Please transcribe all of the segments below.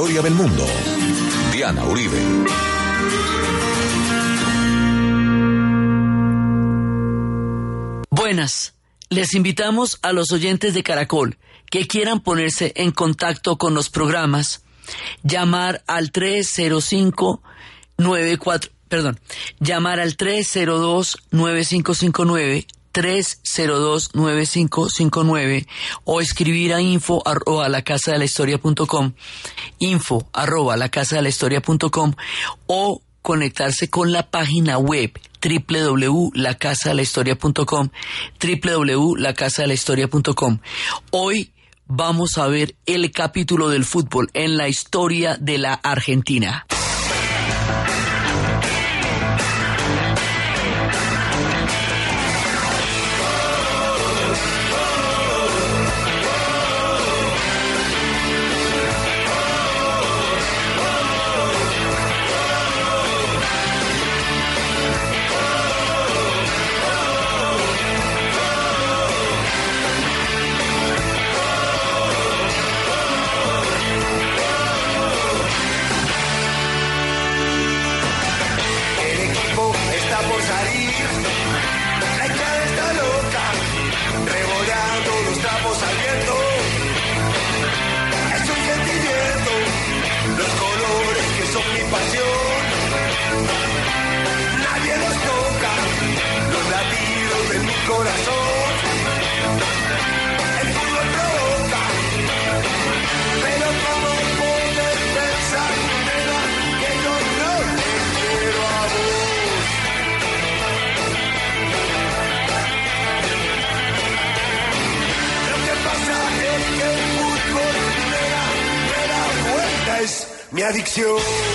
del mundo. Diana Uribe. Buenas. Les invitamos a los oyentes de Caracol que quieran ponerse en contacto con los programas, llamar al 305 94 perdón, llamar al 302 9559 302-9559 o escribir a info arroba la casa de la info arroba la casa de la o conectarse con la página web www.lacasadelahistoria.com www.lacasadelahistoria.com Hoy vamos a ver el capítulo del fútbol en la historia de la Argentina. Mi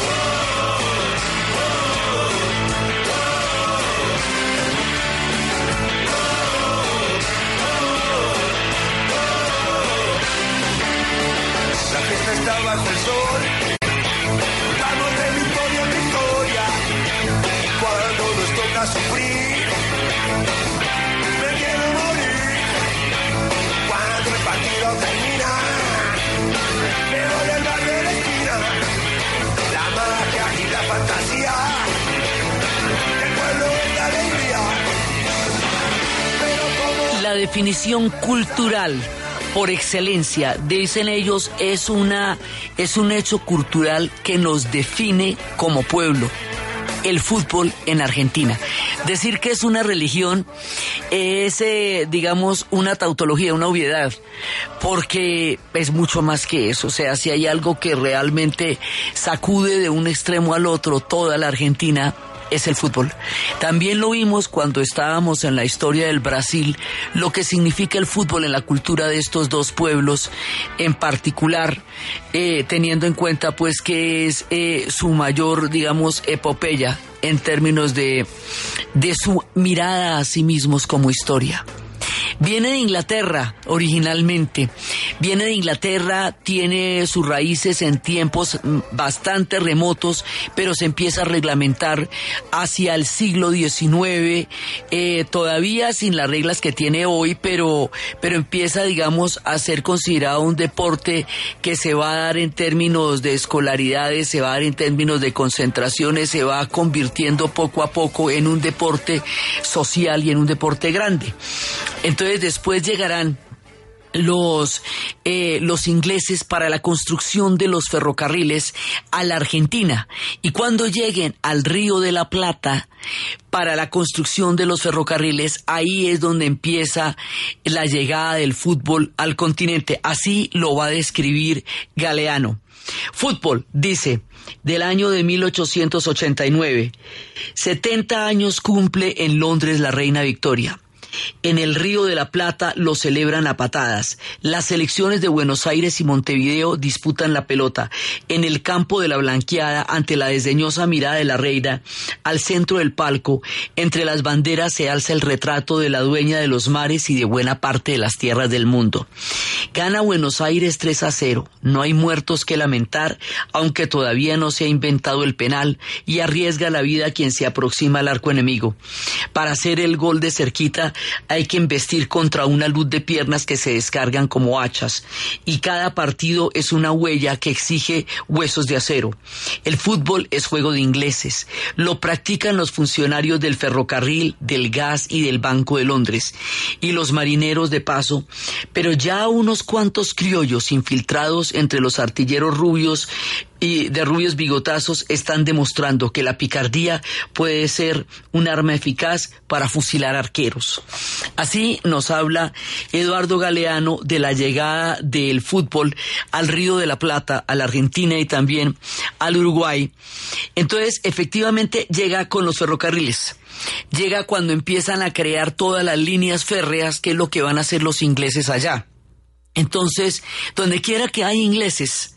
definición cultural por excelencia, dicen ellos, es una es un hecho cultural que nos define como pueblo. El fútbol en Argentina. Decir que es una religión es, eh, digamos, una tautología, una obviedad, porque es mucho más que eso. O sea, si hay algo que realmente sacude de un extremo al otro toda la Argentina, es el fútbol. También lo vimos cuando estábamos en la historia del Brasil, lo que significa el fútbol en la cultura de estos dos pueblos, en particular, eh, teniendo en cuenta pues que es eh, su mayor, digamos, epopeya en términos de, de su mirada a sí mismos como historia. Viene de Inglaterra originalmente. Viene de Inglaterra, tiene sus raíces en tiempos mm, bastante remotos, pero se empieza a reglamentar hacia el siglo XIX, eh, todavía sin las reglas que tiene hoy, pero, pero empieza, digamos, a ser considerado un deporte que se va a dar en términos de escolaridades, se va a dar en términos de concentraciones, se va convirtiendo poco a poco en un deporte social y en un deporte grande. Entonces después llegarán los, eh, los ingleses para la construcción de los ferrocarriles a la Argentina. Y cuando lleguen al Río de la Plata para la construcción de los ferrocarriles, ahí es donde empieza la llegada del fútbol al continente. Así lo va a describir Galeano. Fútbol, dice, del año de 1889. 70 años cumple en Londres la Reina Victoria. En el Río de la Plata lo celebran a patadas. Las selecciones de Buenos Aires y Montevideo disputan la pelota. En el campo de la Blanqueada, ante la desdeñosa mirada de la reina, al centro del palco, entre las banderas se alza el retrato de la dueña de los mares y de buena parte de las tierras del mundo. Gana Buenos Aires 3 a 0. No hay muertos que lamentar, aunque todavía no se ha inventado el penal y arriesga la vida quien se aproxima al arco enemigo. Para hacer el gol de cerquita hay que investir contra una luz de piernas que se descargan como hachas y cada partido es una huella que exige huesos de acero. El fútbol es juego de ingleses. Lo practican los funcionarios del ferrocarril, del gas y del Banco de Londres y los marineros de paso, pero ya unos cuantos criollos infiltrados entre los artilleros rubios y de rubios bigotazos están demostrando que la picardía puede ser un arma eficaz para fusilar arqueros. Así nos habla Eduardo Galeano de la llegada del fútbol al Río de la Plata, a la Argentina y también al Uruguay. Entonces, efectivamente, llega con los ferrocarriles. Llega cuando empiezan a crear todas las líneas férreas, que es lo que van a hacer los ingleses allá. Entonces, donde quiera que hay ingleses,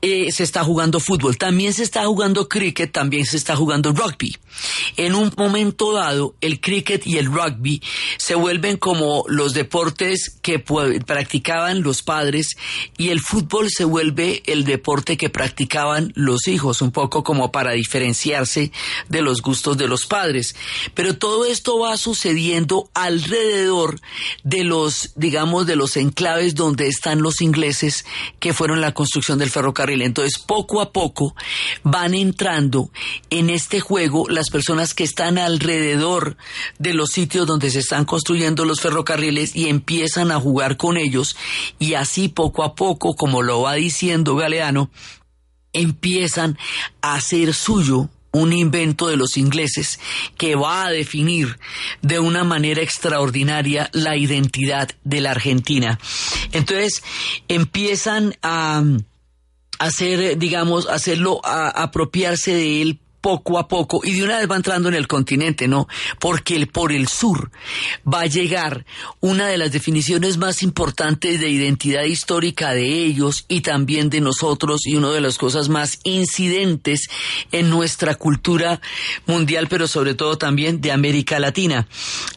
eh, se está jugando fútbol, también se está jugando cricket, también se está jugando rugby. En un momento dado, el cricket y el rugby se vuelven como los deportes que practicaban los padres y el fútbol se vuelve el deporte que practicaban los hijos, un poco como para diferenciarse de los gustos de los padres. Pero todo esto va sucediendo alrededor de los, digamos, de los enclaves donde están los ingleses que fueron la construcción del ferrocarril. Entonces, poco a poco van entrando en este juego las personas que están alrededor de los sitios donde se están construyendo los ferrocarriles y empiezan a jugar con ellos y así poco a poco, como lo va diciendo Galeano, empiezan a hacer suyo un invento de los ingleses que va a definir de una manera extraordinaria la identidad de la Argentina. Entonces empiezan a hacer, eh, digamos, hacerlo, a, apropiarse de él poco a poco y de una vez va entrando en el continente, ¿no? Porque el, por el sur va a llegar una de las definiciones más importantes de identidad histórica de ellos y también de nosotros y una de las cosas más incidentes en nuestra cultura mundial, pero sobre todo también de América Latina.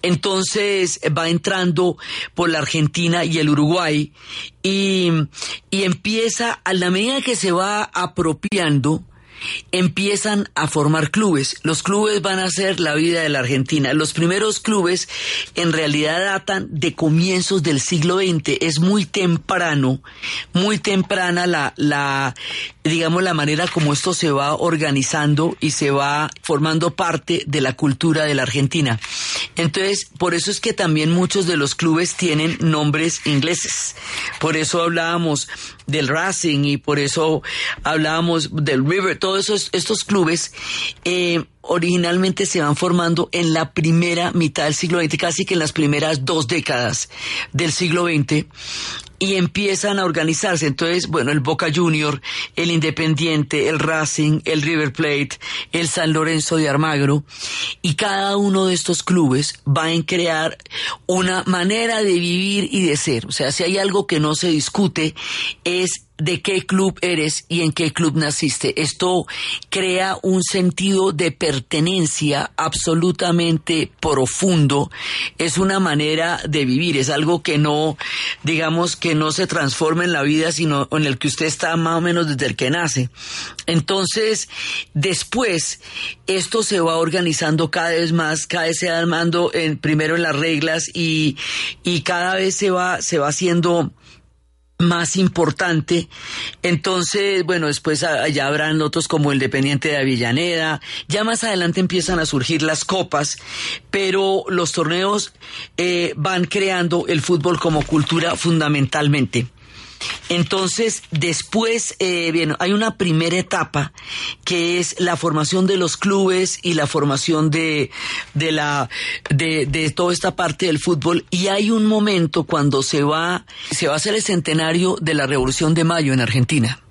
Entonces va entrando por la Argentina y el Uruguay y, y empieza a la medida que se va apropiando, empiezan a formar clubes. Los clubes van a ser la vida de la Argentina. Los primeros clubes en realidad datan de comienzos del siglo XX. Es muy temprano, muy temprana la, digamos, la manera como esto se va organizando y se va formando parte de la cultura de la Argentina. Entonces, por eso es que también muchos de los clubes tienen nombres ingleses. Por eso hablábamos del Racing y por eso hablábamos del River, todos esos, estos clubes eh, originalmente se van formando en la primera mitad del siglo XX, casi que en las primeras dos décadas del siglo XX y empiezan a organizarse. Entonces, bueno, el Boca Junior, el Independiente, el Racing, el River Plate, el San Lorenzo de Armagro, y cada uno de estos clubes va a crear una manera de vivir y de ser. O sea, si hay algo que no se discute es de qué club eres y en qué club naciste. Esto crea un sentido de pertenencia absolutamente profundo. Es una manera de vivir, es algo que no, digamos, que no se transforma en la vida, sino en el que usted está más o menos desde el que nace. Entonces, después, esto se va organizando cada vez más, cada vez se va armando en, primero en las reglas y, y cada vez se va, se va haciendo más importante. Entonces, bueno, después allá habrán otros como el Dependiente de Avellaneda. Ya más adelante empiezan a surgir las copas, pero los torneos eh, van creando el fútbol como cultura fundamentalmente. Entonces, después, eh, bien, hay una primera etapa que es la formación de los clubes y la formación de, de la, de, de toda esta parte del fútbol. Y hay un momento cuando se va, se va a hacer el centenario de la Revolución de Mayo en Argentina.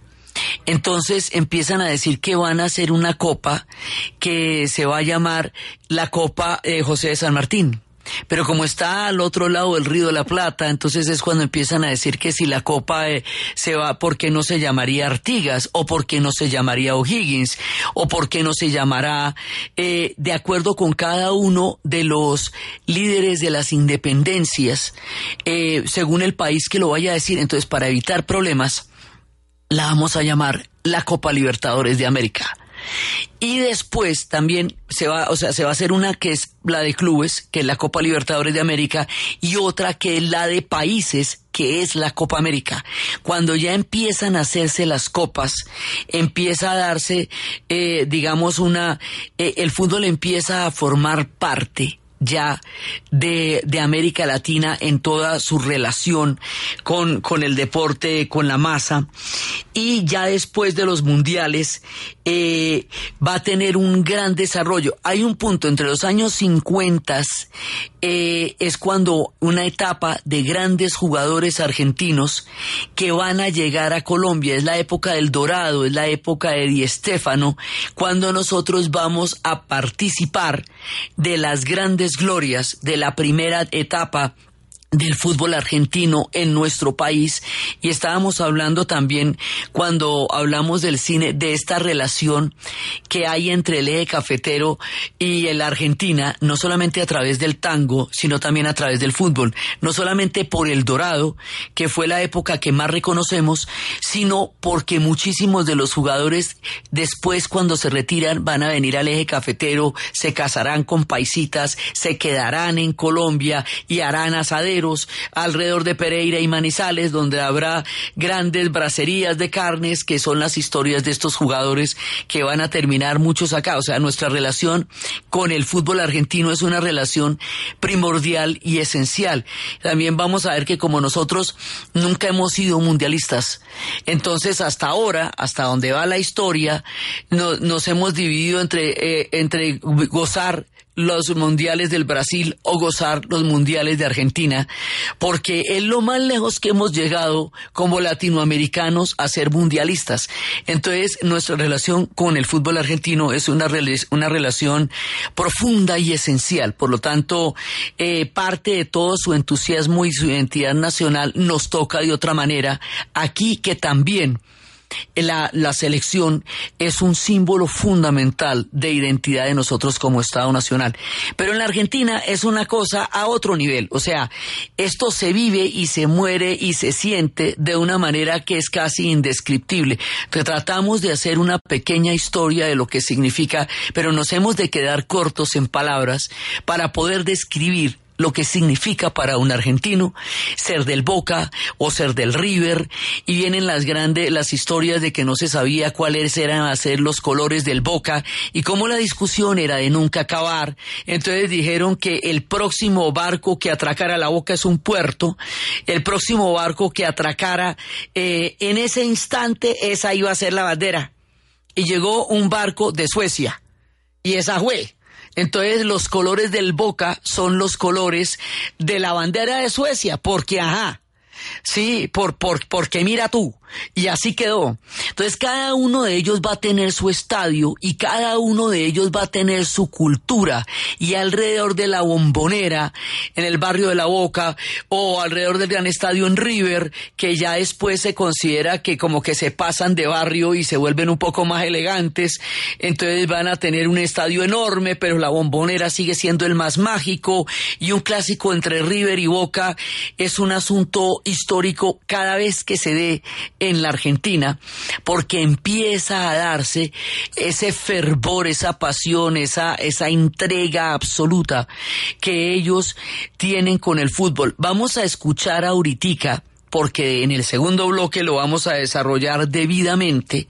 Entonces empiezan a decir que van a hacer una copa que se va a llamar la Copa eh, José de San Martín. Pero como está al otro lado del río de la Plata, entonces es cuando empiezan a decir que si la copa eh, se va, ¿por qué no se llamaría Artigas? ¿O por qué no se llamaría O'Higgins? ¿O por qué no se llamará, eh, de acuerdo con cada uno de los líderes de las independencias, eh, según el país que lo vaya a decir? Entonces, para evitar problemas, la vamos a llamar la Copa Libertadores de América Y después también se va, o sea, se va a hacer una que es la de clubes, que es la Copa Libertadores de América, y otra que es la de países, que es la Copa América. Cuando ya empiezan a hacerse las copas, empieza a darse, eh, digamos, una, eh, el fútbol empieza a formar parte ya de, de, América Latina en toda su relación con, con el deporte, con la masa. Y ya después de los mundiales eh, va a tener un gran desarrollo. Hay un punto entre los años 50 eh, es cuando una etapa de grandes jugadores argentinos que van a llegar a Colombia. Es la época del Dorado, es la época de Di Stéfano, cuando nosotros vamos a participar de las grandes glorias de la primera etapa del fútbol argentino en nuestro país. Y estábamos hablando también cuando hablamos del cine de esta relación que hay entre el eje cafetero y la Argentina no solamente a través del tango sino también a través del fútbol. No solamente por el dorado que fue la época que más reconocemos sino porque muchísimos de los jugadores después cuando se retiran van a venir al eje cafetero se casarán con paisitas se quedarán en Colombia y harán alrededor de Pereira y Manizales, donde habrá grandes bracerías de carnes, que son las historias de estos jugadores que van a terminar muchos acá. O sea, nuestra relación con el fútbol argentino es una relación primordial y esencial. También vamos a ver que como nosotros nunca hemos sido mundialistas, entonces hasta ahora, hasta donde va la historia, nos hemos dividido entre, eh, entre gozar los mundiales del Brasil o gozar los mundiales de Argentina, porque es lo más lejos que hemos llegado como latinoamericanos a ser mundialistas. Entonces, nuestra relación con el fútbol argentino es una, una relación profunda y esencial. Por lo tanto, eh, parte de todo su entusiasmo y su identidad nacional nos toca de otra manera aquí que también la, selección es un símbolo fundamental de identidad de nosotros como Estado Nacional. Pero en la Argentina es una cosa a otro nivel. O sea, esto se vive y se muere y se siente de una manera que es casi indescriptible. tratamos de hacer una pequeña historia de lo que significa, pero nos hemos de quedar cortos en palabras para poder describir lo que significa para un argentino ser del Boca o ser del River. Y vienen las grandes las historias de que no se sabía cuáles eran a ser los colores del Boca y cómo la discusión era de nunca acabar. Entonces dijeron que el próximo barco que atracara la Boca es un puerto. El próximo barco que atracara eh, en ese instante esa iba a ser la bandera. Y llegó un barco de Suecia. Y esa fue entonces los colores del Boca son los colores de la bandera de Suecia, porque ajá, sí, por, por, porque mira tú, y así quedó. Entonces cada uno de ellos va a tener su estadio y cada uno de ellos va a tener su cultura. Y alrededor de la bombonera, en el barrio de la Boca, o alrededor del gran estadio en River, que ya después se considera que como que se pasan de barrio y se vuelven un poco más elegantes, entonces van a tener un estadio enorme, pero la bombonera sigue siendo el más mágico y un clásico entre River y Boca es un asunto histórico cada vez que se dé en la Argentina, porque empieza a darse ese fervor, esa pasión, esa, esa entrega absoluta que ellos tienen con el fútbol. Vamos a escuchar a Uritica porque en el segundo bloque lo vamos a desarrollar debidamente,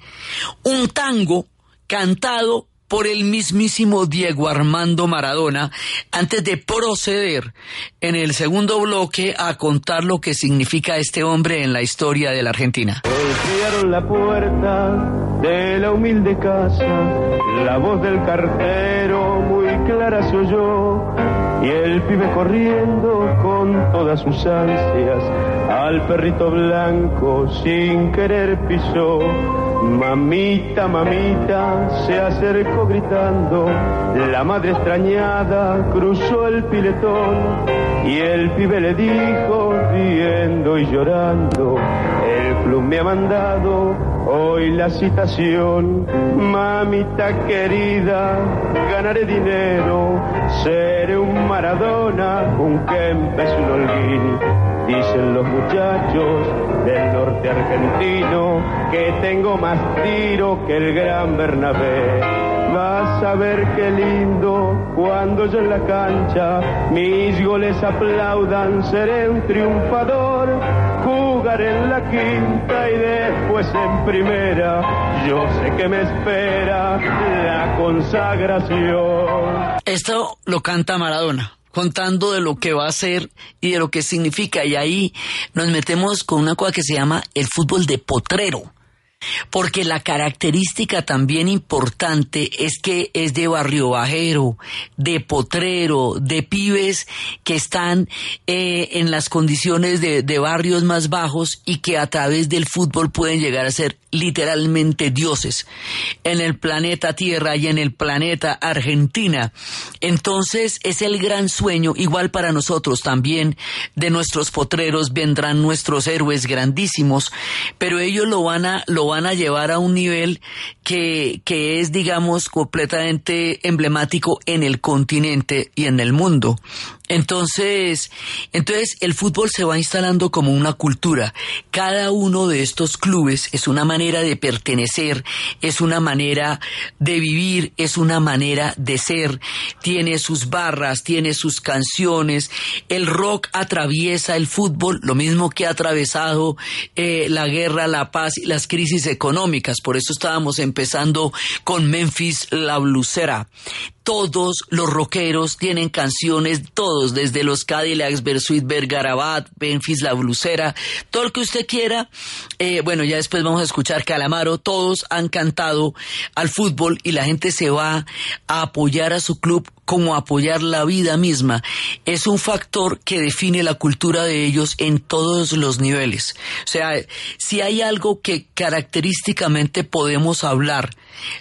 un tango cantado por el mismísimo Diego Armando Maradona antes de proceder en el segundo bloque a contar lo que significa este hombre en la historia de la Argentina. La voz del cartero muy clara se oyó y el pibe corriendo con todas sus ansias al perrito blanco sin querer pisó. Mamita, mamita, se acercó gritando, la madre extrañada cruzó el piletón y el pibe le dijo, riendo y llorando, el club me ha mandado hoy la citación, mamita querida, ganaré dinero, seré Maradona, un Kempes, un Holguín, dicen los muchachos del norte argentino, que tengo más tiro que el gran Bernabé. Vas a ver qué lindo cuando yo en la cancha mis goles aplaudan, seré un triunfador. Jugar en la quinta y después en primera, yo sé que me espera la consagración. Esto lo canta Maradona contando de lo que va a ser y de lo que significa. Y ahí nos metemos con una cosa que se llama el fútbol de potrero porque la característica también importante es que es de barrio bajero, de potrero, de pibes que están eh, en las condiciones de, de barrios más bajos y que a través del fútbol pueden llegar a ser literalmente dioses en el planeta Tierra y en el planeta Argentina. Entonces es el gran sueño, igual para nosotros también, de nuestros potreros vendrán nuestros héroes grandísimos, pero ellos lo van a, lo van a llevar a un nivel que, que es, digamos, completamente emblemático en el continente y en el mundo. Entonces, entonces el fútbol se va instalando como una cultura. Cada uno de estos clubes es una manera de pertenecer, es una manera de vivir, es una manera de ser. Tiene sus barras, tiene sus canciones. El rock atraviesa el fútbol, lo mismo que ha atravesado eh, la guerra, la paz y las crisis económicas. Por eso estábamos empezando con Memphis la blusera todos los rockeros tienen canciones, todos, desde los Cadillacs, Bersuit, Bergarabat, Benfis, La Blusera, todo lo que usted quiera. Eh, bueno, ya después vamos a escuchar Calamaro, todos han cantado al fútbol y la gente se va a apoyar a su club como apoyar la vida misma. Es un factor que define la cultura de ellos en todos los niveles. O sea, si hay algo que característicamente podemos hablar,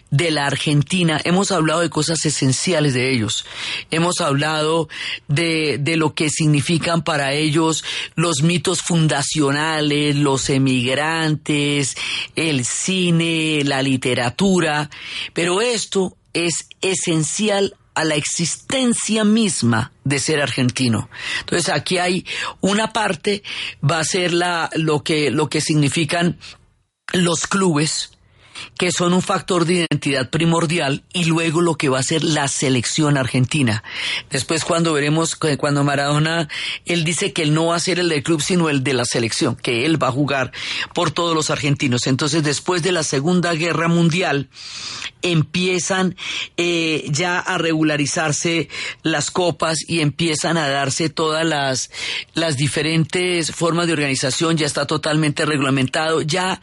de la Argentina, hemos hablado de cosas esenciales de ellos, hemos hablado de, de lo que significan para ellos los mitos fundacionales, los emigrantes, el cine, la literatura, pero esto es esencial a la existencia misma de ser argentino. Entonces aquí hay una parte va a ser la lo que lo que significan los clubes que son un factor de identidad primordial y luego lo que va a ser la selección argentina. Después cuando veremos, cuando Maradona, él dice que él no va a ser el del club, sino el de la selección, que él va a jugar por todos los argentinos. Entonces después de la Segunda Guerra Mundial, empiezan eh, ya a regularizarse las copas y empiezan a darse todas las, las diferentes formas de organización, ya está totalmente reglamentado, ya,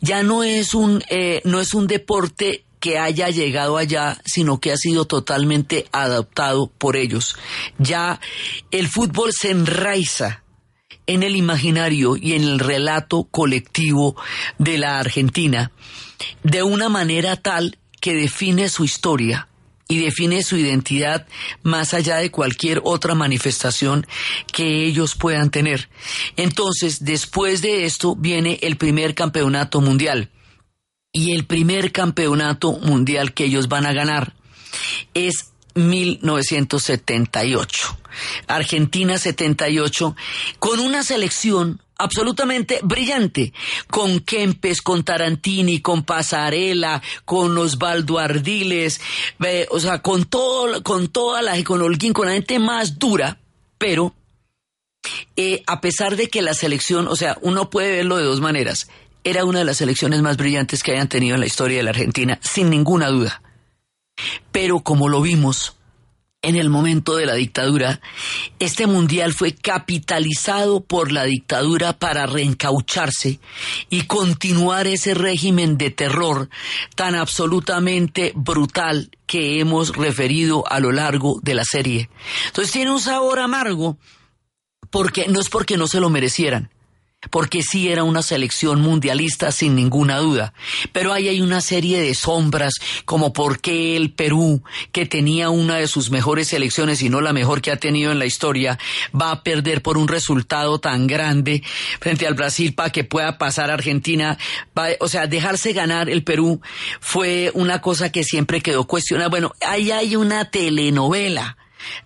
ya no es un, eh, no es un deporte que haya llegado allá, sino que ha sido totalmente adaptado por ellos. Ya el fútbol se enraiza en el imaginario y en el relato colectivo de la Argentina de una manera tal que define su historia y define su identidad más allá de cualquier otra manifestación que ellos puedan tener. Entonces, después de esto viene el primer campeonato mundial. Y el primer campeonato mundial que ellos van a ganar es 1978. Argentina 78, con una selección absolutamente brillante, con Kempes, con Tarantini, con Pasarela, con Osvaldo Ardiles, o sea, con todo, con toda la, con Holguín, con la gente más dura, pero eh, a pesar de que la selección, o sea, uno puede verlo de dos maneras, era una de las selecciones más brillantes que hayan tenido en la historia de la Argentina, sin ninguna duda. Pero como lo vimos, en el momento de la dictadura, este mundial fue capitalizado por la dictadura para reencaucharse y continuar ese régimen de terror tan absolutamente brutal que hemos referido a lo largo de la serie. Entonces tiene un sabor amargo porque no es porque no se lo merecieran, porque sí era una selección mundialista sin ninguna duda. Pero ahí hay una serie de sombras, como por qué el Perú, que tenía una de sus mejores selecciones y no la mejor que ha tenido en la historia, va a perder por un resultado tan grande frente al Brasil para que pueda pasar a Argentina. o sea, dejarse ganar el Perú fue una cosa que siempre quedó cuestionada. Bueno, ahí hay una telenovela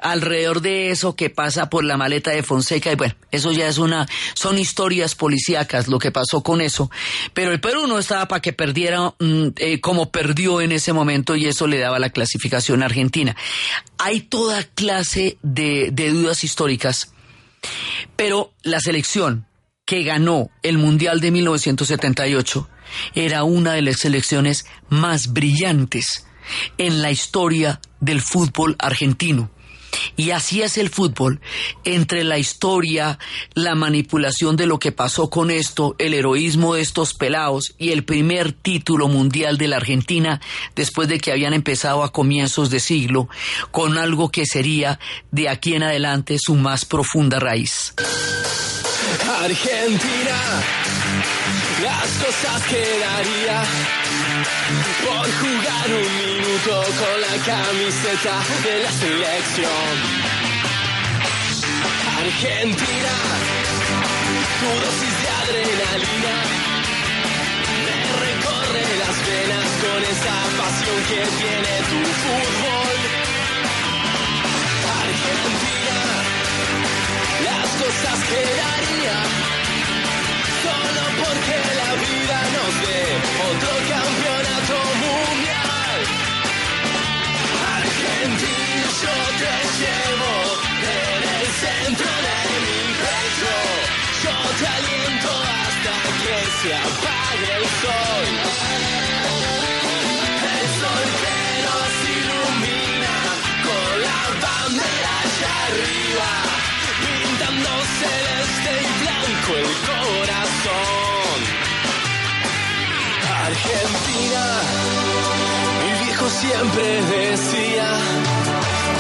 alrededor de eso que pasa por la maleta de Fonseca y bueno, eso ya es una, son historias policíacas lo que pasó con eso, pero el Perú no estaba para que perdiera mm, eh, como perdió en ese momento y eso le daba la clasificación Argentina. Hay toda clase de dudas históricas, pero la selección que ganó el Mundial de 1978 era una de las selecciones más brillantes en la historia del fútbol argentino. Y así es el fútbol, entre la historia, la manipulación de lo que pasó con esto, el heroísmo de estos pelados y el primer título mundial de la Argentina después de que habían empezado a comienzos de siglo con algo que sería de aquí en adelante su más profunda raíz. Argentina, las cosas que daría por jugar un minuto con la camiseta de la selección. Argentina, tu dosis de adrenalina me recorre las venas con esa pasión que tiene tu fútbol. Argentina, las cosas que daría porque la vida nos dé otro campeonato mundial. Argentina, yo te llevo en el centro de mi pecho. Yo te aliento hasta que se apague siempre decía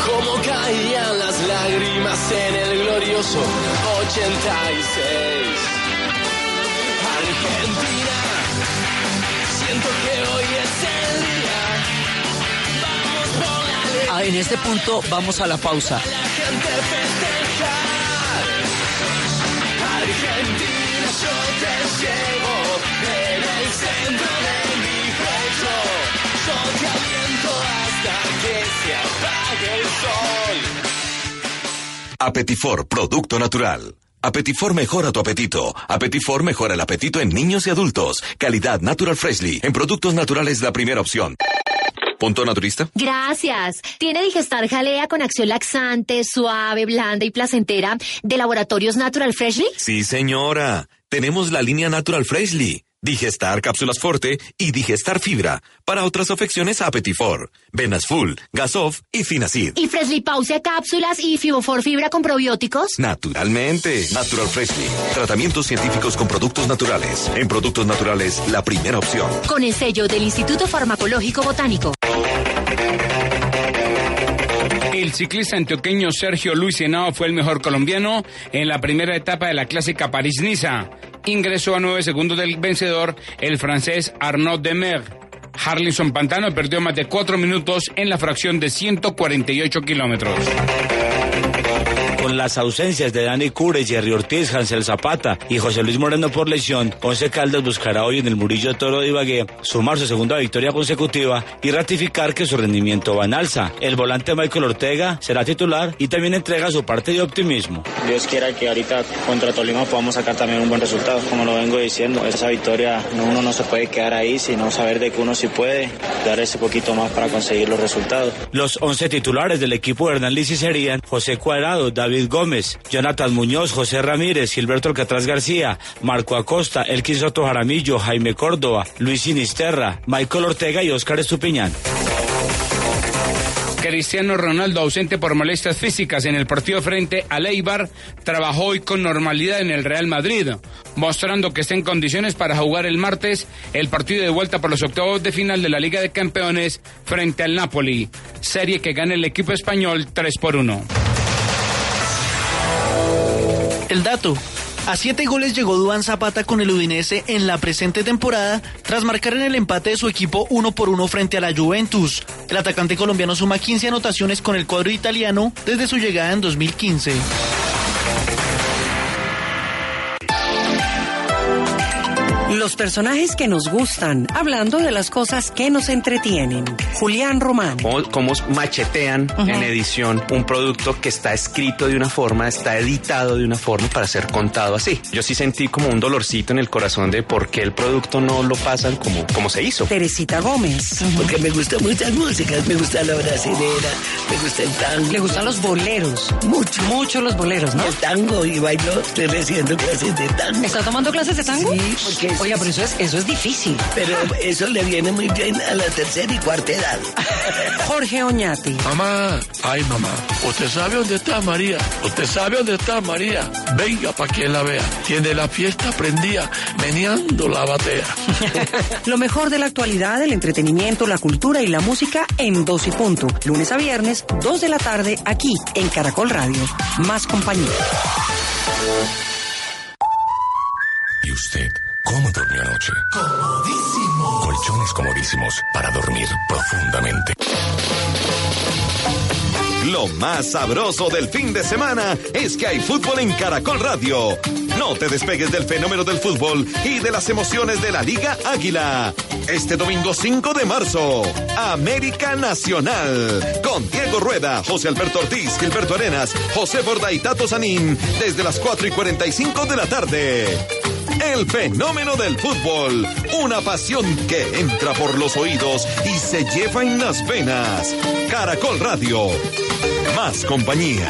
cómo caían las lágrimas en el glorioso 86. Argentina, siento que hoy es el día. Vamos por la Ah, en este punto vamos a la pausa. la gente el sol. Apetifor, producto natural. Apetifor mejora tu apetito. Apetifor mejora el apetito en niños y adultos. Calidad Natural Freshly. En productos naturales la primera opción. ¿Punto naturista? Gracias. Tiene Digestar Jalea con acción laxante, suave, blanda y placentera de Laboratorios Natural Freshly. Sí, señora. Tenemos la línea Natural Freshly. Digestar cápsulas Forte y Digestar Fibra. Para otras afecciones, Apetifor. Venas Full, Gasof y Finacid. Y Freshly Pause cápsulas y Fibofor Fibra con probióticos. Naturalmente. Natural Freshly. Tratamientos científicos con productos naturales. En productos naturales, la primera opción. Con el sello del Instituto Farmacológico Botánico. El ciclista antioqueño Sergio Luis Henao fue el mejor colombiano en la primera etapa de la clásica París-Niza. Ingresó a nueve segundos del vencedor, el francés Arnaud Demer. Harlinson Pantano perdió más de cuatro minutos en la fracción de 148 kilómetros. Con las ausencias de Dani Cure, Jerry Ortiz, Hansel Zapata y José Luis Moreno por lesión, Once Caldas buscará hoy en el Murillo Toro de Ibagué sumar su segunda victoria consecutiva y ratificar que su rendimiento va en alza. El volante Michael Ortega será titular y también entrega su parte de optimismo. Dios quiera que ahorita contra Tolima podamos sacar también un buen resultado. Como lo vengo diciendo, esa victoria no- uno no se puede quedar ahí, sino saber de que uno sí puede dar ese poquito más para conseguir los resultados. Los 11 titulares del equipo de Hernán Lisi serían José Cuadrado, David Gómez, Jonathan Muñoz, José Ramírez, Gilberto Alcatraz García, Marco Acosta, Elkin Soto Jaramillo, Jaime Córdoba, Luis Sinisterra, Michael Ortega y Óscar Estupiñán. Cristiano Ronaldo, ausente por molestias físicas en el partido frente a Eibar, trabajó hoy con normalidad en el Real Madrid, mostrando que está en condiciones para jugar el martes el partido de vuelta por los octavos de final de la Liga de Campeones frente al Napoli, serie que gana el equipo español 3 por 1. Dato. A siete goles llegó Duan Zapata con el Udinese en la presente temporada tras marcar en el empate de su equipo uno por uno frente a la Juventus. El atacante colombiano suma 15 anotaciones con el cuadro italiano desde su llegada en 2015. Los personajes que nos gustan, hablando de las cosas que nos entretienen. Julián Román. Cómo, cómo machetean Ujú. en edición un producto que está escrito de una forma, está editado de una forma para ser contado así. Yo sí sentí como un dolorcito en el corazón de por qué el producto no lo pasan como, como se hizo. Teresita Gómez. Porque me gustan muchas músicas, me gusta la brasilera, me gusta el tango. Le gustan los boleros. Mucho. Mucho los boleros, ¿no? El tango y bailo, estoy recibiendo clases de tango. ¿Está tomando clases de tango? Sí, porque Oiga, pero eso es, eso es difícil. Pero eso le viene muy bien a la tercera y cuarta edad. Jorge Oñate. Mamá, ay mamá, ¿usted sabe dónde está María? ¿Usted sabe dónde está María? Venga para que la vea. Tiene la fiesta prendida, meneando la batea. Lo mejor de la actualidad, el entretenimiento, la cultura y la música en dos y punto. Lunes a viernes, 2 de la tarde, aquí en Caracol Radio. Más compañía. ¿Y usted cómo durmió anoche? Comodísimo. Colchones comodísimos para dormir profundamente. Lo más sabroso del fin de semana es que hay fútbol en Caracol Radio. No te despegues del fenómeno del fútbol y de las emociones de la Liga Águila. Este domingo 5 de marzo, América Nacional. Con Diego Rueda, José Alberto Ortiz, Gilberto Arenas, José Borda y Tato Sanín. Desde las 4 y 45 de la tarde. El fenómeno del fútbol. Una pasión que entra por los oídos y se lleva en las venas. Caracol Radio. Más compañía.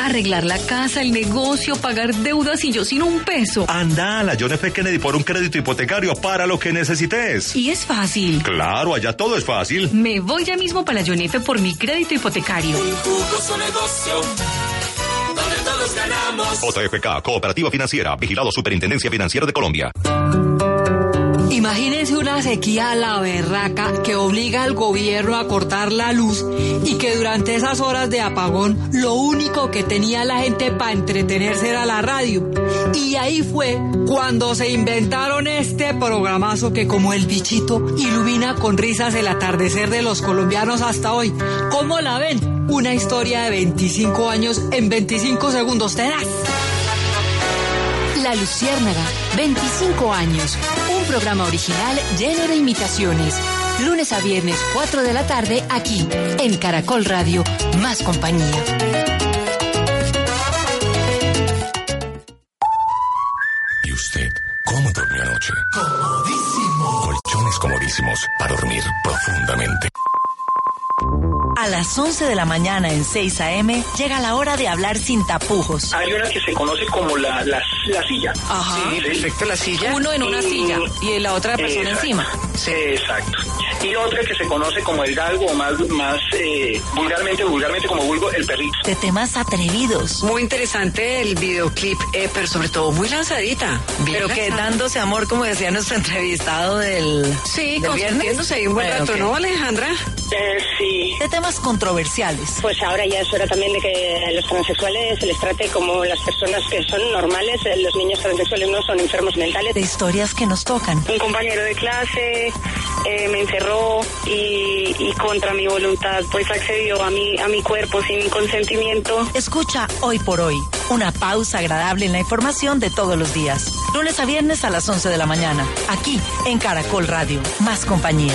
Arreglar la casa, el negocio, pagar deudas y yo sin un peso. Anda a la John F. Kennedy por un crédito hipotecario para lo que necesites. Y es fácil. Claro, allá todo es fácil. Me voy ya mismo para la John F. por mi crédito hipotecario. Jugoso negocio, todos ganamos. JFK, Cooperativa Financiera, Vigilado Superintendencia Financiera de Colombia. Imagínense una sequía a la berraca que obliga al gobierno a cortar la luz y que durante esas horas de apagón lo único que tenía la gente para entretenerse era la radio. Y ahí fue cuando se inventaron este programazo que como el bichito ilumina con risas el atardecer de los colombianos hasta hoy. ¿Cómo la ven? Una historia de 25 años en 25 segundos. ¿Te das? La Luciérnaga, 25 años. Un programa original lleno de imitaciones. Lunes a viernes, 4 de la tarde, aquí, en Caracol Radio. Más compañía. ¿Y usted cómo durmió anoche? Comodísimo. Colchones comodísimos para dormir profundamente. A las 11 de la mañana en 6 a.m. llega la hora de hablar sin tapujos. Hay una que se conoce como la, la, la silla. Ajá. Sí, perfecto, la silla. Uno en una Y- silla y la otra persona Exacto. encima. Exacto. Y otra que se conoce como el galgo o más, más eh, vulgarmente, vulgarmente como vulgo, el perrito. De temas atrevidos. Muy interesante el videoclip, eh, pero sobre todo muy lanzadita. Bien Pero que lanzada. dándose amor, como decía nuestro entrevistado del. Sí, del consintiéndose ahí un buen rato, ¿no, Alejandra? Sí. De temas controversiales. Pues ahora ya es hora también de que a los transexuales se les trate como las personas que son normales. Eh, Los niños transexuales no son enfermos mentales. De historias que nos tocan. Un compañero de clase eh, me encerró y, y contra mi voluntad pues accedió a mi, a mi cuerpo sin mi consentimiento. Escucha Hoy por Hoy, una pausa agradable en la información de todos los días. Lunes a viernes a las 11 de la mañana, aquí en Caracol Radio. Más compañía.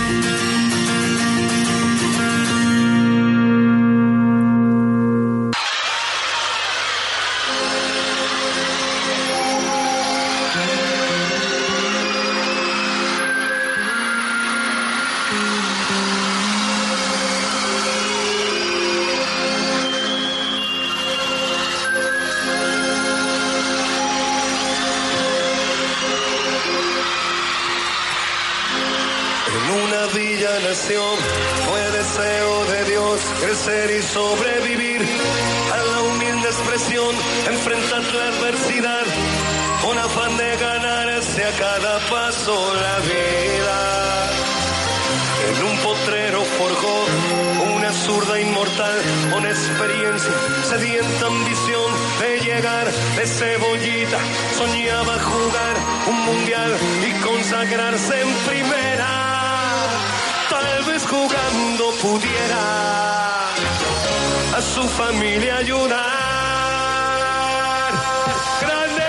Sobrevivir a la humilde expresión, enfrentar la adversidad, con afán de ganarse a cada paso la vida. En un potrero forjó una zurda inmortal con experiencia, sedienta ambición de llegar de cebollita. Soñaba jugar un mundial y consagrarse en primera. Tal vez jugando pudiera su familia ayudar. ¡Grande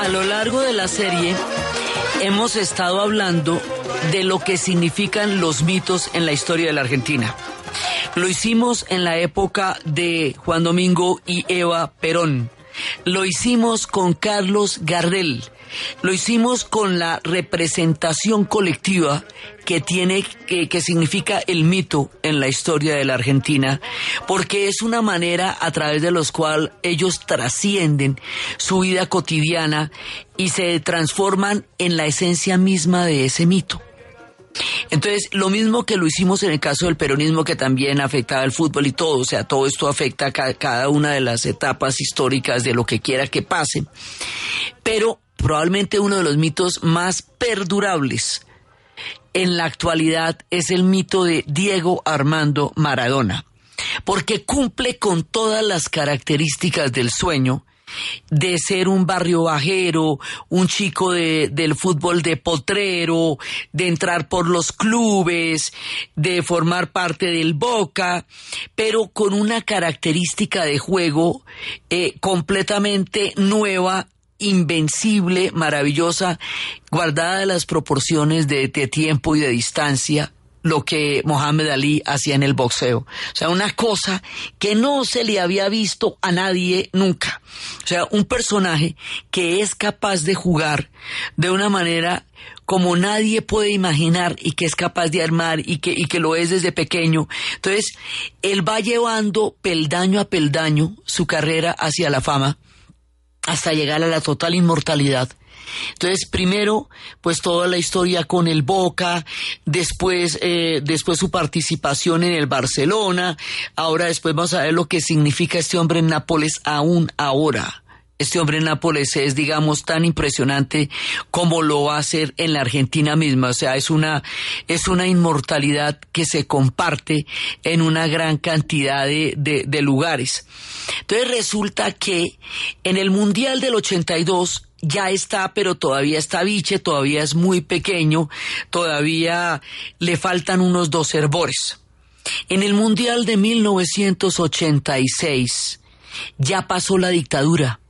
A lo largo de la serie hemos estado hablando de lo que significan los mitos en la historia de la Argentina. Lo hicimos en la época de Juan Domingo y Eva Perón. Lo hicimos con Carlos Gardel. Lo hicimos con la representación colectiva que tiene, que, que significa el mito en la historia de la Argentina, porque es una manera a través de los cual ellos trascienden su vida cotidiana y se transforman en la esencia misma de ese mito. Entonces, lo mismo que lo hicimos en el caso del peronismo que también afectaba al fútbol y todo, o sea, todo esto afecta a ca- cada una de las etapas históricas de lo que quiera que pase. Pero probablemente uno de los mitos más perdurables en la actualidad es el mito de Diego Armando Maradona, porque cumple con todas las características del sueño de ser un barrio bajero, un chico de- del fútbol de potrero, de entrar por los clubes, de formar parte del Boca, pero con una característica de juego eh, completamente nueva invencible, maravillosa, guardada las proporciones de, de tiempo y de distancia, lo que Mohamed Ali hacía en el boxeo. O sea, una cosa que no se le había visto a nadie nunca. O sea, un personaje que es capaz de jugar de una manera como nadie puede imaginar y que es capaz de armar y que, y que lo es desde pequeño. Entonces, él va llevando peldaño a peldaño su carrera hacia la fama hasta llegar a la total inmortalidad. Entonces, primero, pues toda la historia con el Boca, después, eh, después su participación en el Barcelona, ahora después vamos a ver lo que significa este hombre en Nápoles aún ahora. Este hombre en Nápoles es, digamos, tan impresionante como lo va a ser en la Argentina misma. O sea, es una, es una inmortalidad que se comparte en una gran cantidad de, de, de lugares. Entonces resulta que en el Mundial del 82 ya está, pero todavía está biche, todavía es muy pequeño, todavía le faltan unos dos hervores. En el Mundial de 1986 ya pasó la dictadura.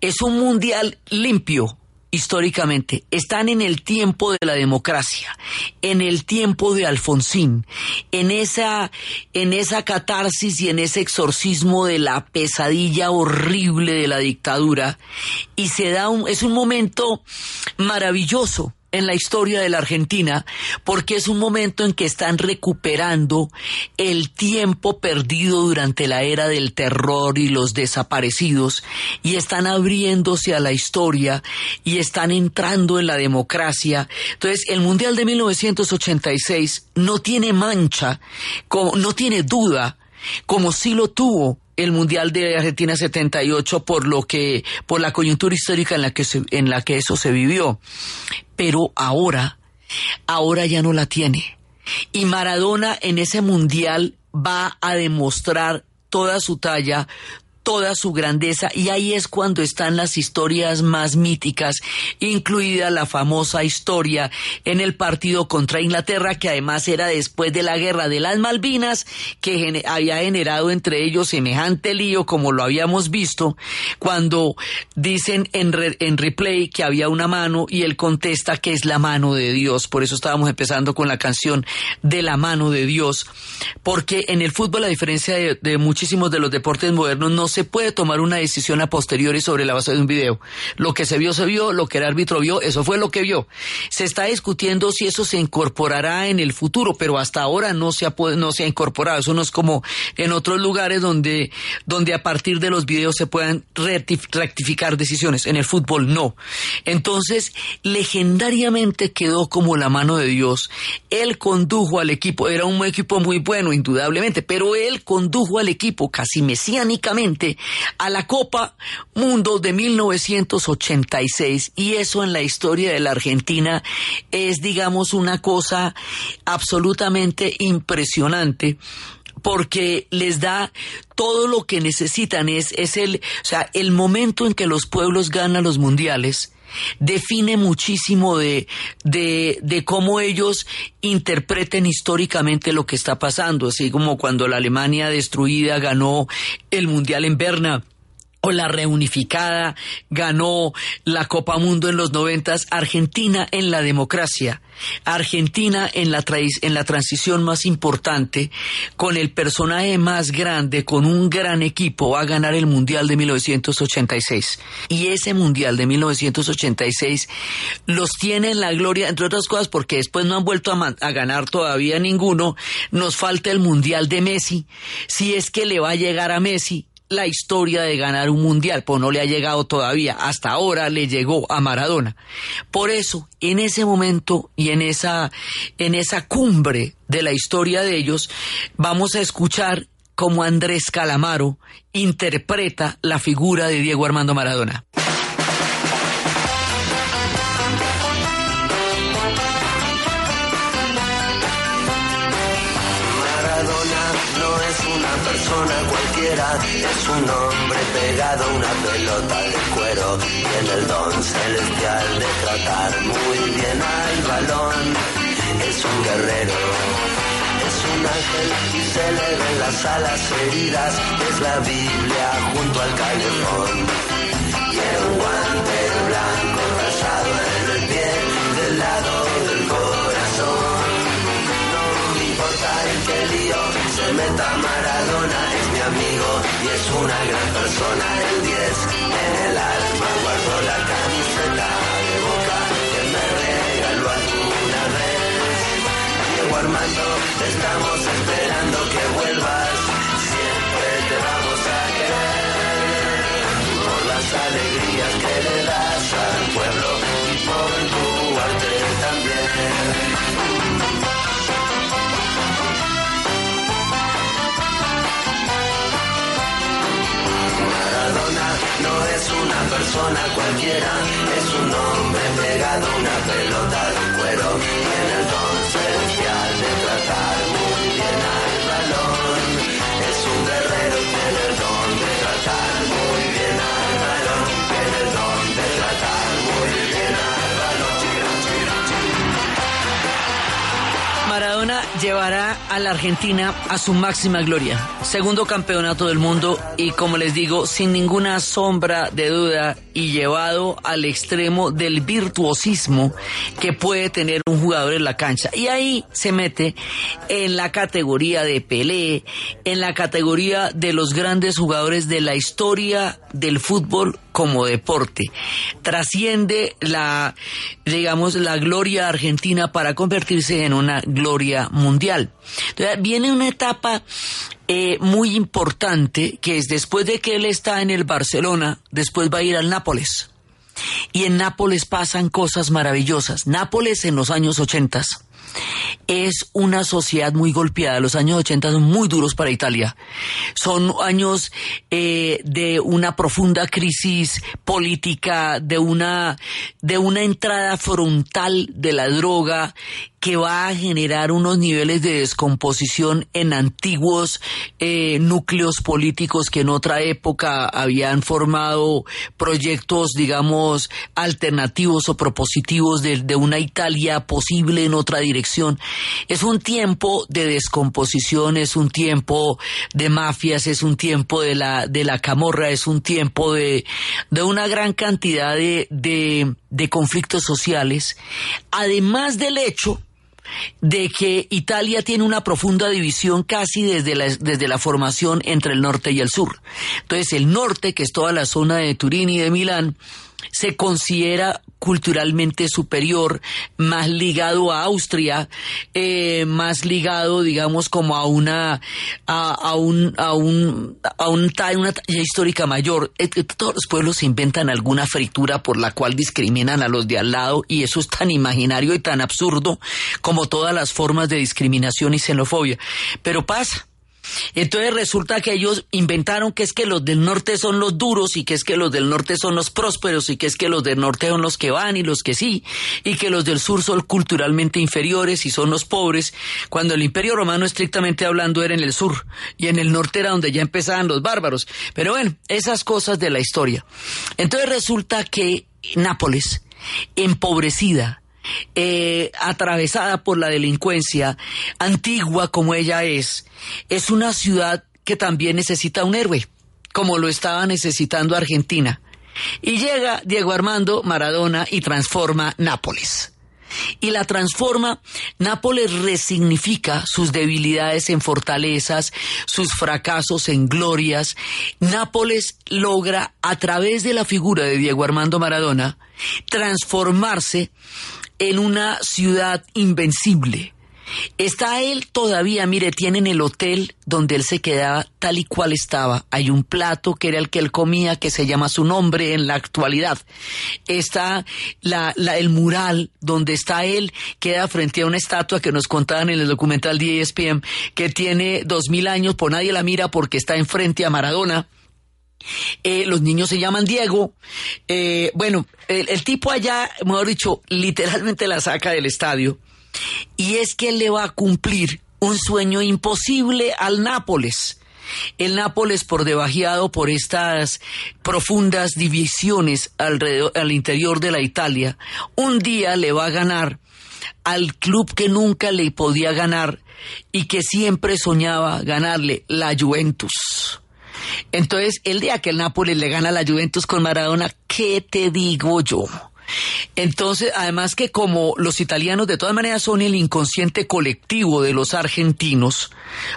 Es un mundial limpio históricamente. Están en el tiempo de la democracia, en el tiempo de Alfonsín, en esa, en esa catarsis y en ese exorcismo de la pesadilla horrible de la dictadura. Y se da un, es un momento maravilloso en la historia de la Argentina, porque es un momento en que están recuperando el tiempo perdido durante la era del terror y los desaparecidos, y están abriéndose a la historia y están entrando en la democracia. Entonces, el Mundial de 1986 no tiene mancha, no tiene duda, como sí lo tuvo el Mundial de Argentina 78 por lo que por la coyuntura histórica en la que se- en la que eso se vivió. Pero ahora ahora ya no la tiene. Y Maradona en ese Mundial va a demostrar toda su talla, toda su grandeza y ahí es cuando están las historias más míticas, incluida la famosa historia en el partido contra Inglaterra, que además era después de la guerra de las Malvinas, que había generado entre ellos semejante lío como lo habíamos visto, cuando dicen en, re- en replay que había una mano y él contesta que es la mano de Dios. Por eso estábamos empezando con la canción de la mano de Dios, porque en el fútbol, a diferencia de, de muchísimos de los deportes modernos, no se puede tomar una decisión a posteriori sobre la base de un video. Lo que se vio, se vio, lo que el árbitro vio, eso fue lo que vio. Se está discutiendo si eso se incorporará en el futuro, pero hasta ahora no se ha, no se ha incorporado. Eso no es como en otros lugares donde, donde a partir de los videos se puedan rectif- rectificar decisiones. En el fútbol no. Entonces, legendariamente quedó como la mano de Dios. Él condujo al equipo, era un equipo muy bueno, indudablemente, pero él condujo al equipo casi mesiánicamente a la Copa Mundo de 1986 y eso en la historia de la Argentina es, digamos, una cosa absolutamente impresionante porque les da todo lo que necesitan. Es, es el, o sea, el momento en que los pueblos ganan los mundiales define muchísimo de, de, de cómo ellos interpreten históricamente lo que está pasando, así como cuando la Alemania destruida ganó el mundial en Berna o la reunificada ganó la Copa Mundo en los noventas, Argentina en la democracia, Argentina en la, en la transición más importante, con el personaje más grande, con un gran equipo, va a ganar el Mundial de 1986. Y ese Mundial de 1986 los tiene en la gloria, entre otras cosas, porque después no han vuelto a, a ganar todavía ninguno. Nos falta el Mundial de Messi, si es que le va a llegar a Messi la historia de ganar un mundial, pues no le ha llegado todavía, hasta ahora le llegó a Maradona. Por eso, en ese momento y en esa, en esa cumbre de la historia de ellos, vamos a escuchar cómo Andrés Calamaro interpreta la figura de Diego Armando Maradona. Maradona no es una persona cualquiera, un hombre pegado a una pelota de cuero. Tiene el don celestial de tratar muy bien al balón. Es un guerrero, es un ángel y se le ven las alas heridas. Es la Biblia junto al calefón. Tiene un guante blanco rayado en el pie del lado del corazón. No me importa en qué lío se meta Maradona, y es una gran persona. El 10 en el alma guardo la camiseta de boca que me regaló alguna vez. Diego Armando, te estamos esperando que vuelvas, persona cualquiera, es un hombre pegado a una pelota de cuero. Tiene el don celestial de tratar muy bien al Maradona llevará a la Argentina a su máxima gloria. Segundo campeonato del mundo y como les digo, sin ninguna sombra de duda y llevado al extremo del virtuosismo que puede tener un jugador en la cancha. Y ahí se mete en la categoría de Pelé, en la categoría de los grandes jugadores de la historia del fútbol como deporte. Trasciende la, digamos, la gloria argentina para convertirse en una gloria mundial. Viene una etapa eh, muy importante que es después de que él está en el Barcelona, después va a ir al Nápoles. Y en Nápoles pasan cosas maravillosas. Nápoles en los años ochentas es una sociedad muy golpeada. Los años 80 son muy duros para Italia. Son años eh, de una profunda crisis política, de una, de una entrada frontal de la droga que va a generar unos niveles de descomposición en antiguos eh, núcleos políticos que en otra época habían formado proyectos, digamos, alternativos o propositivos de, de una Italia posible en otra dirección. Es un tiempo de descomposición, es un tiempo de mafias, es un tiempo de la, de la camorra, es un tiempo de, de una gran cantidad de, de, conflictos sociales, además del hecho de que Italia tiene una profunda división casi desde la, desde la formación entre el norte y el sur. Entonces el norte, que es toda la zona de Turín y de Milán, se considera culturalmente superior, más ligado a Austria, eh, más ligado, digamos, como a una, a, un, a un, a un ta- una talla histórica mayor. Todos los pueblos se inventan alguna fritura por la cual discriminan a los de al lado y eso es tan imaginario y tan absurdo como todas las formas de discriminación y xenofobia. Pero pasa. Entonces resulta que ellos inventaron que es que los del norte son los duros y que es que los del norte son los prósperos y que es que los del norte son los que van y los que sí y que los del sur son culturalmente inferiores y son los pobres, cuando el imperio romano estrictamente hablando era en el sur y en el norte era donde ya empezaban los bárbaros. Pero bueno, esas cosas de la historia. Entonces resulta que Nápoles, empobrecida, eh, atravesada por la delincuencia, antigua como ella es, es una ciudad que también necesita un héroe, como lo estaba necesitando Argentina. Y llega Diego Armando Maradona y transforma Nápoles. Y la transforma, Nápoles resignifica sus debilidades en fortalezas, sus fracasos en glorias. Nápoles logra, a través de la figura de Diego Armando Maradona, transformarse en una ciudad invencible. Está él todavía, mire, tienen el hotel donde él se quedaba tal y cual estaba. Hay un plato que era el que él comía, que se llama su nombre en la actualidad. Está la, el mural donde está él, queda frente a una estatua que nos contaban en el documental de ESPN, que tiene dos mil años, por nadie la mira porque está enfrente a Maradona. Eh, los niños se llaman Diego. Eh, bueno, el, tipo allá, mejor dicho, literalmente la saca del estadio. Y es que él le va a cumplir un sueño imposible al Nápoles. El Nápoles, por debajeado por estas profundas divisiones alrededor, al interior de la Italia, un día le va a ganar al club que nunca le podía ganar y que siempre soñaba ganarle, la Juventus. Entonces, el día que el Nápoles le gana a la Juventus con Maradona, ¿qué te digo yo? Entonces, además que como los italianos de todas maneras son el inconsciente colectivo de los argentinos,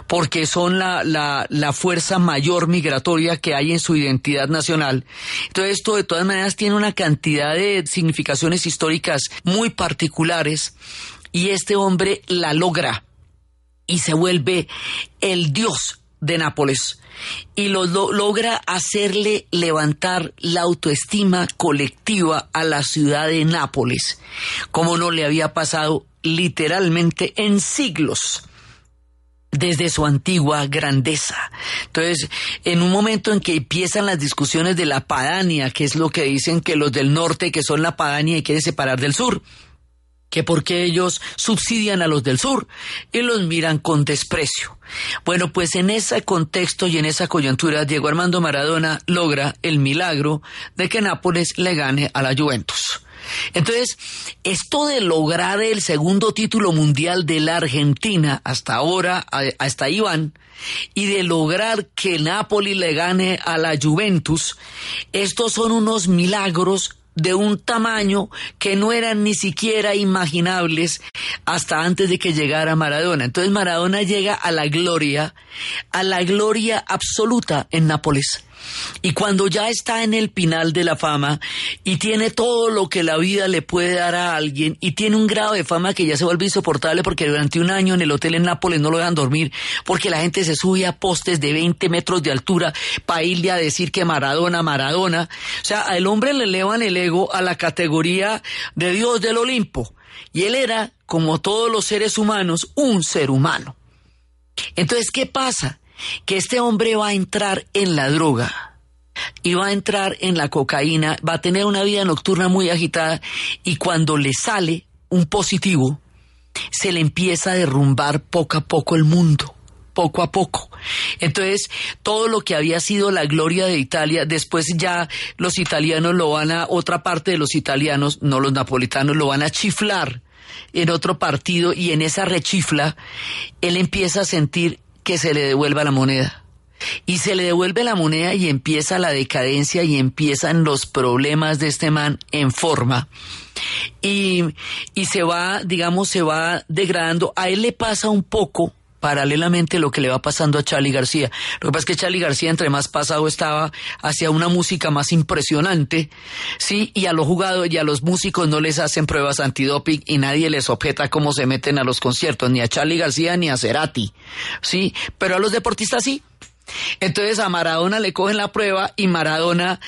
porque son la, la, la, fuerza mayor migratoria que hay en su identidad nacional, entonces esto de todas maneras tiene una cantidad de significaciones históricas muy particulares y este hombre la logra y se vuelve el dios de Nápoles y lo, lo, logra hacerle levantar la autoestima colectiva a la ciudad de Nápoles, como no le había pasado literalmente en siglos desde su antigua grandeza. Entonces, en un momento en que empiezan las discusiones de la Padania, que es lo que dicen que los del norte, que son la Padania y quieren separar del sur, que porque ellos subsidian a los del sur y los miran con desprecio. Bueno, pues en ese contexto y en esa coyuntura, Diego Armando Maradona logra el milagro de que Nápoles le gane a la Juventus. Entonces, esto de lograr el segundo título mundial de la Argentina, hasta ahora, hasta Iván, y de lograr que Nápoles le gane a la Juventus, estos son unos milagros de un tamaño que no eran ni siquiera imaginables hasta antes de que llegara Maradona. Entonces Maradona llega a la gloria, a la gloria absoluta en Nápoles. Y cuando ya está en el pinal de la fama y tiene todo lo que la vida le puede dar a alguien y tiene un grado de fama que ya se vuelve insoportable porque durante un año en el hotel en Nápoles no lo dejan dormir porque la gente se sube a postes de 20 metros de altura para irle a decir que Maradona, Maradona. O sea, al hombre le elevan el ego a la categoría de Dios del Olimpo. Y él era, como todos los seres humanos, un ser humano. Entonces, ¿qué pasa? Que este hombre va a entrar en la droga y va a entrar en la cocaína, va a tener una vida nocturna muy agitada y cuando le sale un positivo, se le empieza a derrumbar poco a poco el mundo poco a poco. Entonces, todo lo que había sido la gloria de Italia, después ya los italianos lo van a, otra parte de los italianos, no los napolitanos, lo van a chiflar en otro partido y en esa rechifla, él empieza a sentir que se le devuelva la moneda. Y se le devuelve la moneda y empieza la decadencia y empiezan los problemas de este man en forma. Y, y se va, digamos, se va degradando. A él le pasa un poco paralelamente lo que le va pasando a Charlie García. Lo que pasa es que Charlie García, entre más pasado estaba hacia una música más impresionante, sí, y a los jugadores y a los músicos no les hacen pruebas antidoping y nadie les objeta cómo se meten a los conciertos, ni a Charlie García ni a Cerati, sí, pero a los deportistas sí. Entonces a Maradona le cogen la prueba y Maradona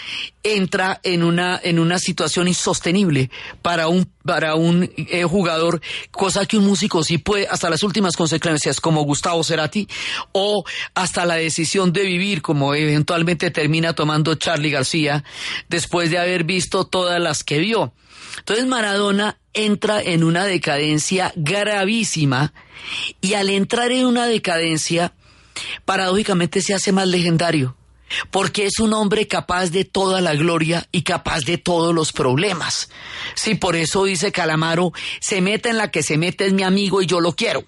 entra en una, en una situación insostenible para un, para un eh, jugador, cosa que un músico sí puede, hasta las últimas consecuencias, como Gustavo Cerati, o hasta la decisión de vivir, como eventualmente termina tomando Charlie García, después de haber visto todas las que vio. Entonces Maradona entra en una decadencia gravísima y al entrar en una decadencia, paradójicamente se hace más legendario, porque es un hombre capaz de toda la gloria y capaz de todos los problemas. Sí, por eso dice Calamaro, se mete en la que se mete es mi amigo y yo lo quiero.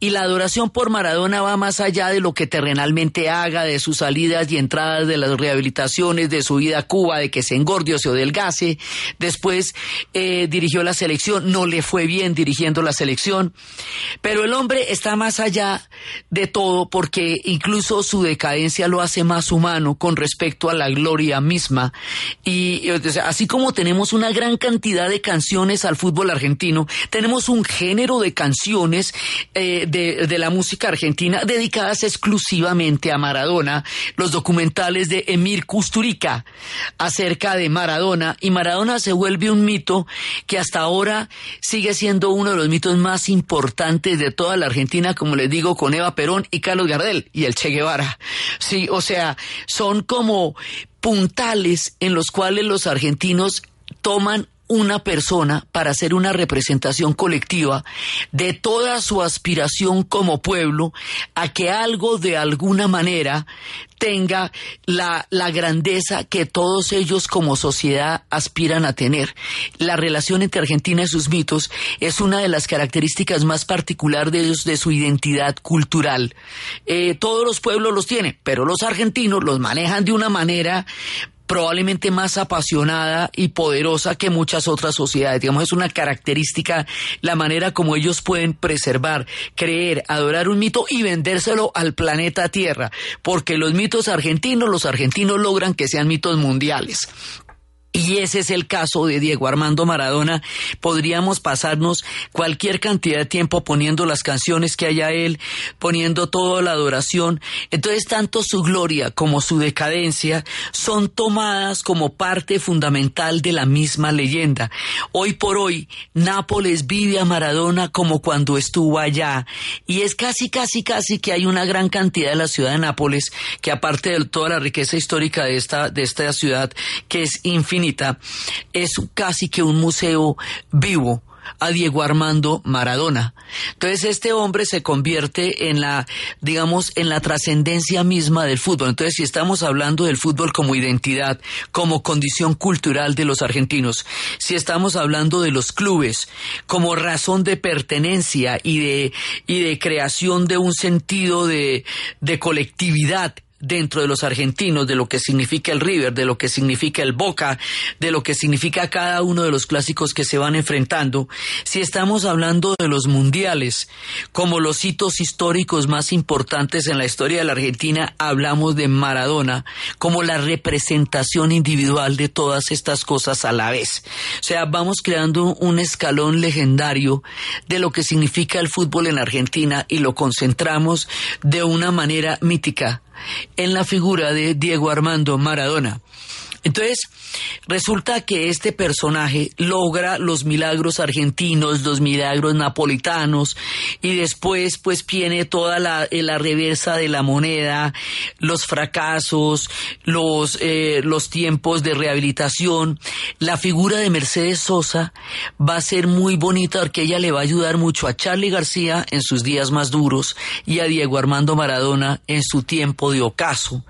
Y la adoración por Maradona va más allá de lo que terrenalmente haga, de sus salidas y entradas, de las rehabilitaciones, de su vida a Cuba, de que se engorde o se delgase. Después eh, dirigió la selección, no le fue bien dirigiendo la selección. Pero el hombre está más allá de todo porque incluso su decadencia lo hace más humano con respecto a la gloria misma. Y sea, así como tenemos una gran cantidad de canciones al fútbol argentino, tenemos un género de canciones. eh, de, de la música argentina dedicadas exclusivamente a Maradona, los documentales de Emir Kusturica acerca de Maradona, y Maradona se vuelve un mito que hasta ahora sigue siendo uno de los mitos más importantes de toda la Argentina, como les digo, con Eva Perón y Carlos Gardel y el Che Guevara. Sí, o sea, son como puntales en los cuales los argentinos toman una persona para hacer una representación colectiva de toda su aspiración como pueblo a que algo de alguna manera tenga la, la grandeza que todos ellos como sociedad aspiran a tener. La relación entre Argentina y sus mitos es una de las características más particulares de, ellos, de su identidad cultural. Eh, todos los pueblos los tienen, pero los argentinos los manejan de una manera probablemente más apasionada y poderosa que muchas otras sociedades. Digamos, es una característica la manera como ellos pueden preservar, creer, adorar un mito y vendérselo al planeta Tierra, porque los mitos argentinos, los argentinos logran que sean mitos mundiales. Y ese es el caso de Diego Armando Maradona. Podríamos pasarnos cualquier cantidad de tiempo poniendo las canciones que haya él, poniendo toda la adoración. Entonces, tanto su gloria como su decadencia son tomadas como parte fundamental de la misma leyenda. Hoy por hoy, Nápoles vive a Maradona como cuando estuvo allá. Y es casi, casi, casi que hay una gran cantidad de la ciudad de Nápoles, que aparte de toda la riqueza histórica de esta, de esta ciudad, que es infinita, es casi que un museo vivo a Diego Armando Maradona. Entonces este hombre se convierte en la, digamos, en la trascendencia misma del fútbol. Entonces si estamos hablando del fútbol como identidad, como condición cultural de los argentinos, si estamos hablando de los clubes como razón de pertenencia y de, y de creación de un sentido de, de colectividad dentro de los argentinos, de lo que significa el River, de lo que significa el Boca, de lo que significa cada uno de los clásicos que se van enfrentando, si estamos hablando de los mundiales, como los hitos históricos más importantes en la historia de la Argentina, hablamos de Maradona como la representación individual de todas estas cosas a la vez. O sea, vamos creando un escalón legendario de lo que significa el fútbol en Argentina y lo concentramos de una manera mítica en la figura de Diego Armando Maradona. Entonces, resulta que este personaje logra los milagros argentinos, los milagros napolitanos, y después pues viene toda la, eh, reversa de la moneda, los fracasos, los, eh, los tiempos de rehabilitación. La figura de Mercedes Sosa va a ser muy bonita porque ella le va a ayudar mucho a Charlie García en sus días más duros y a Diego Armando Maradona en su tiempo de ocaso.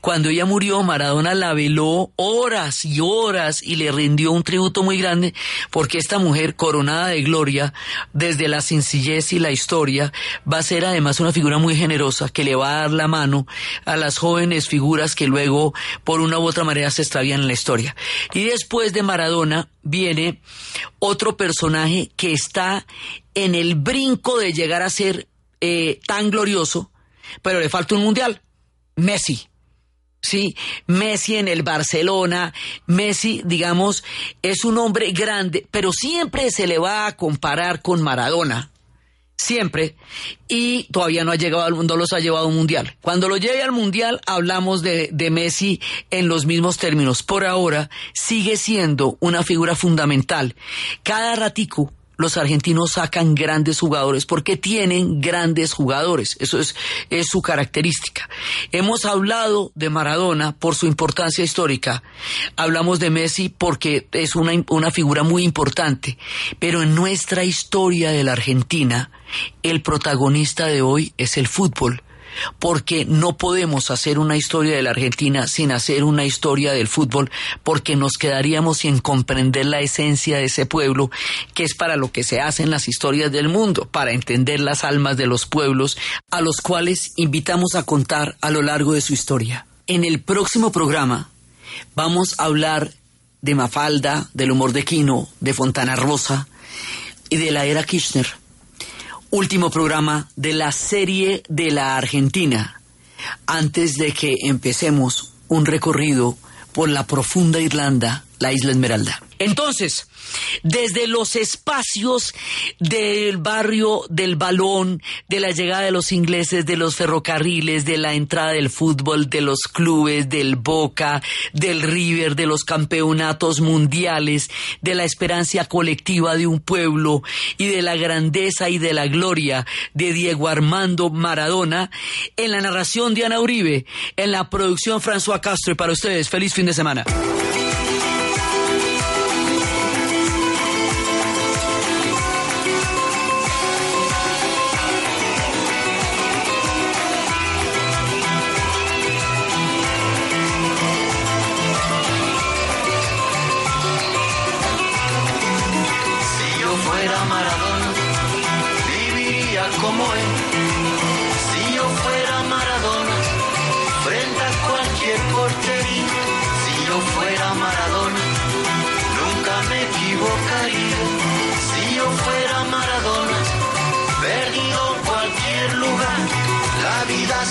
Cuando ella murió, Maradona la veló horas y horas y le rindió un tributo muy grande porque esta mujer coronada de gloria desde la sencillez y la historia va a ser además una figura muy generosa que le va a dar la mano a las jóvenes figuras que luego por una u otra manera se extravían en la historia. Y después de Maradona viene otro personaje que está en el brinco de llegar a ser eh, tan glorioso, pero le falta un mundial, Messi. Sí, Messi en el Barcelona, Messi, digamos, es un hombre grande, pero siempre se le va a comparar con Maradona. siempre, y todavía no ha llegado al mundo, los ha llevado a un mundial. Cuando lo llegue al mundial, hablamos de, de Messi en los mismos términos. Por ahora, sigue siendo una figura fundamental. Cada ratico, los argentinos sacan grandes jugadores porque tienen grandes jugadores. Eso es, es su característica. Hemos hablado de Maradona por su importancia histórica. Hablamos de Messi porque es una, una figura muy importante. Pero en nuestra historia de la Argentina, el protagonista de hoy es el fútbol porque no podemos hacer una historia de la Argentina sin hacer una historia del fútbol, porque nos quedaríamos sin comprender la esencia de ese pueblo, que es para lo que se hacen las historias del mundo, para entender las almas de los pueblos, a los cuales invitamos a contar a lo largo de su historia. En el próximo programa vamos a hablar de Mafalda, del humor de Quino, de Fontana Rosa y de la era Kirchner último programa de la serie de la Argentina, antes de que empecemos un recorrido por la profunda Irlanda, la isla Esmeralda. Entonces, desde los espacios del barrio del balón, de la llegada de los ingleses, de los ferrocarriles, de la entrada del fútbol, de los clubes, del Boca, del River, de los campeonatos mundiales, de la esperanza colectiva de un pueblo y de la grandeza y de la gloria de Diego Armando Maradona, en la narración de Ana Uribe, en la producción François Castro y para ustedes, feliz fin de semana.